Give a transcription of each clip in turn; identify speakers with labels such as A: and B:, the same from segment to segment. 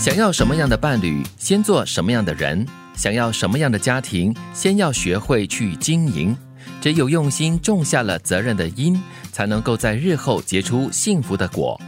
A: 想要什么样的伴侣，先做什么样的人；想要什么样的家庭，先要学会去经营。只有用心种下了责任的因，才能够在日后结出幸福的果。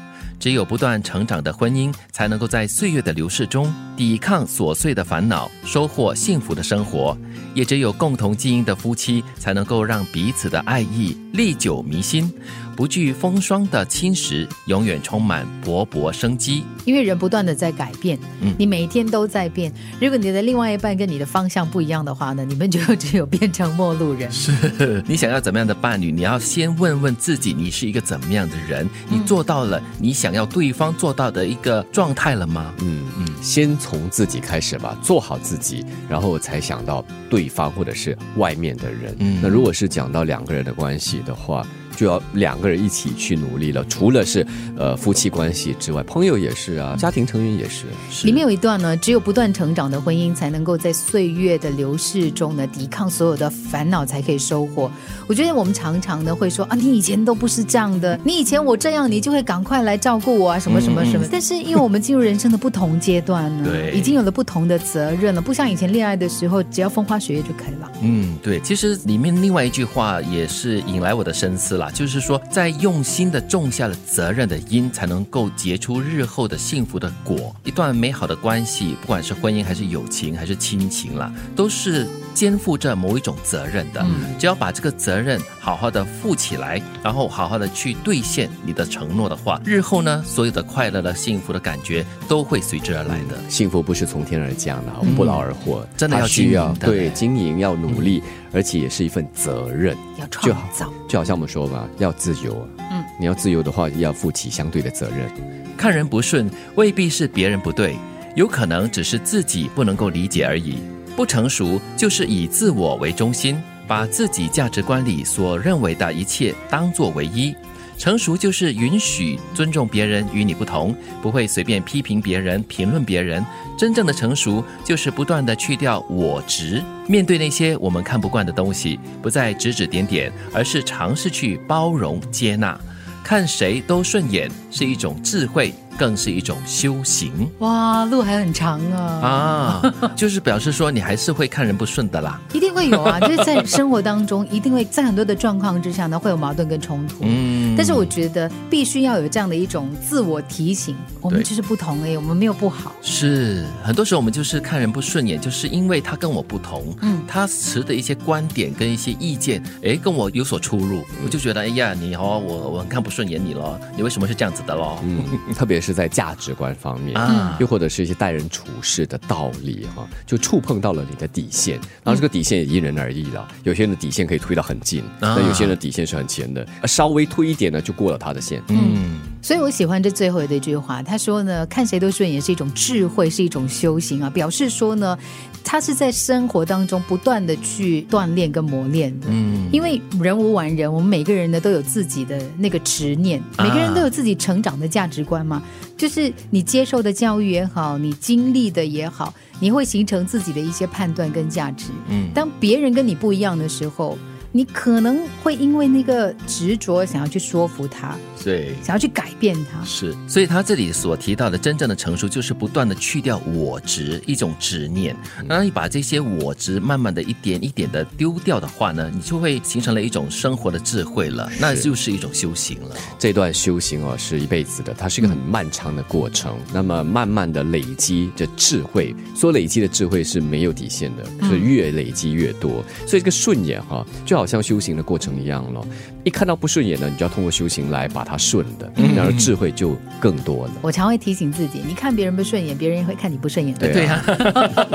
A: 只有不断成长的婚姻，才能够在岁月的流逝中抵抗琐碎的烦恼，收获幸福的生活。也只有共同经营的夫妻，才能够让彼此的爱意历久弥新。不惧风霜的侵蚀，永远充满勃勃生机。
B: 因为人不断的在改变，嗯，你每天都在变。如果你的另外一半跟你的方向不一样的话呢，你们就 只有变成陌路人。
A: 是你想要怎么样的伴侣？你要先问问自己，你是一个怎么样的人？你做到了你想要对方做到的一个状态了吗？
C: 嗯嗯，先从自己开始吧，做好自己，然后才想到对方或者是外面的人。嗯，那如果是讲到两个人的关系的话。就要两个人一起去努力了。除了是呃夫妻关系之外，朋友也是啊，家庭成员也是。
B: 里面有一段呢，只有不断成长的婚姻，才能够在岁月的流逝中呢，抵抗所有的烦恼，才可以收获。我觉得我们常常呢会说啊，你以前都不是这样的，你以前我这样，你就会赶快来照顾我啊，什么什么什么。但是因为我们进入人生的不同阶段呢，
A: 对，
B: 已经有了不同的责任了，不像以前恋爱的时候，只要风花雪月就可以了。
A: 嗯，对。其实里面另外一句话也是引来我的深思了。就是说，在用心的种下了责任的因，才能够结出日后的幸福的果。一段美好的关系，不管是婚姻还是友情还是亲情啦，都是肩负着某一种责任的。只要把这个责任好好的负起来，然后好好的去兑现你的承诺的话，日后呢，所有的快乐的幸福的感觉都会随之而来的。
C: 幸福不是从天而降的，不劳而获，
A: 真的要
C: 需要对经营要努力。而且也是一份责任，
B: 要创造，
C: 就好像我们说嘛，要自由。嗯，你要自由的话，要负起相对的责任。
A: 看人不顺，未必是别人不对，有可能只是自己不能够理解而已。不成熟，就是以自我为中心，把自己价值观里所认为的一切当作唯一。成熟就是允许尊重别人与你不同，不会随便批评别人、评论别人。真正的成熟就是不断的去掉我执，面对那些我们看不惯的东西，不再指指点点，而是尝试去包容、接纳，看谁都顺眼，是一种智慧。更是一种修行
B: 哇，路还很长啊！
A: 啊，就是表示说你还是会看人不顺的啦，
B: 一定会有啊，就是在生活当中一定会在很多的状况之下呢会有矛盾跟冲突。嗯，但是我觉得必须要有这样的一种自我提醒，我们就是不同哎，我们没有不好。
A: 是，很多时候我们就是看人不顺眼，就是因为他跟我不同，嗯，他持的一些观点跟一些意见，哎，跟我有所出入，我就觉得哎呀，你哦，我我很看不顺眼你了，你为什么是这样子的咯？
C: 嗯，特别是在价值观方面，啊，又或者是一些待人处事的道理，哈，就触碰到了你的底线。然后这个底线也因人而异了，有些人的底线可以推到很近，那有些人的底线是很浅的，稍微推一点呢，就过了他的线。
B: 嗯，所以我喜欢这最后的一句话，他说呢，看谁都顺眼是一种智慧，是一种修行啊，表示说呢，他是在生活当中不断的去锻炼跟磨练的。嗯，因为人无完人，我们每个人呢都有自己的那个执念，每个人都有自己成长的价值观嘛。就是你接受的教育也好，你经历的也好，你会形成自己的一些判断跟价值。嗯，当别人跟你不一样的时候。你可能会因为那个执着，想要去说服他，
A: 对，
B: 想要去改变他，
A: 是。所以他这里所提到的真正的成熟，就是不断的去掉我执，一种执念。当你把这些我执慢慢的一点一点的丢掉的话呢，你就会形成了一种生活的智慧了，那就是一种修行了。
C: 这段修行哦，是一辈子的，它是一个很漫长的过程。那么慢慢的累积的智慧，说累积的智慧是没有底线的，是越累积越多。所以这个顺眼哈，就好。好像修行的过程一样了，一看到不顺眼呢，你就要通过修行来把它顺的，然后智慧就更多了。
B: 我常会提醒自己，你看别人不顺眼，别人也会看你不顺眼。
A: 对呀，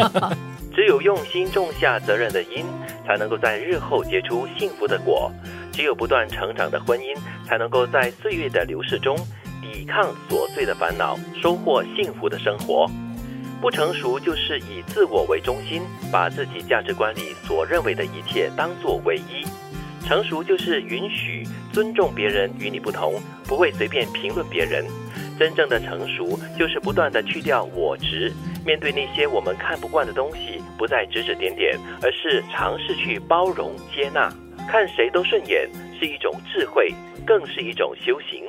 A: 只有用心种下责任的因，才能够在日后结出幸福的果；只有不断成长的婚姻，才能够在岁月的流逝中抵抗琐碎的烦恼，收获幸福的生活。不成熟就是以自我为中心，把自己价值观里所认为的一切当作唯一。成熟就是允许尊重别人与你不同，不会随便评论别人。真正的成熟就是不断的去掉我执，面对那些我们看不惯的东西，不再指指点点，而是尝试去包容接纳，看谁都顺眼，是一种智慧，更是一种修行。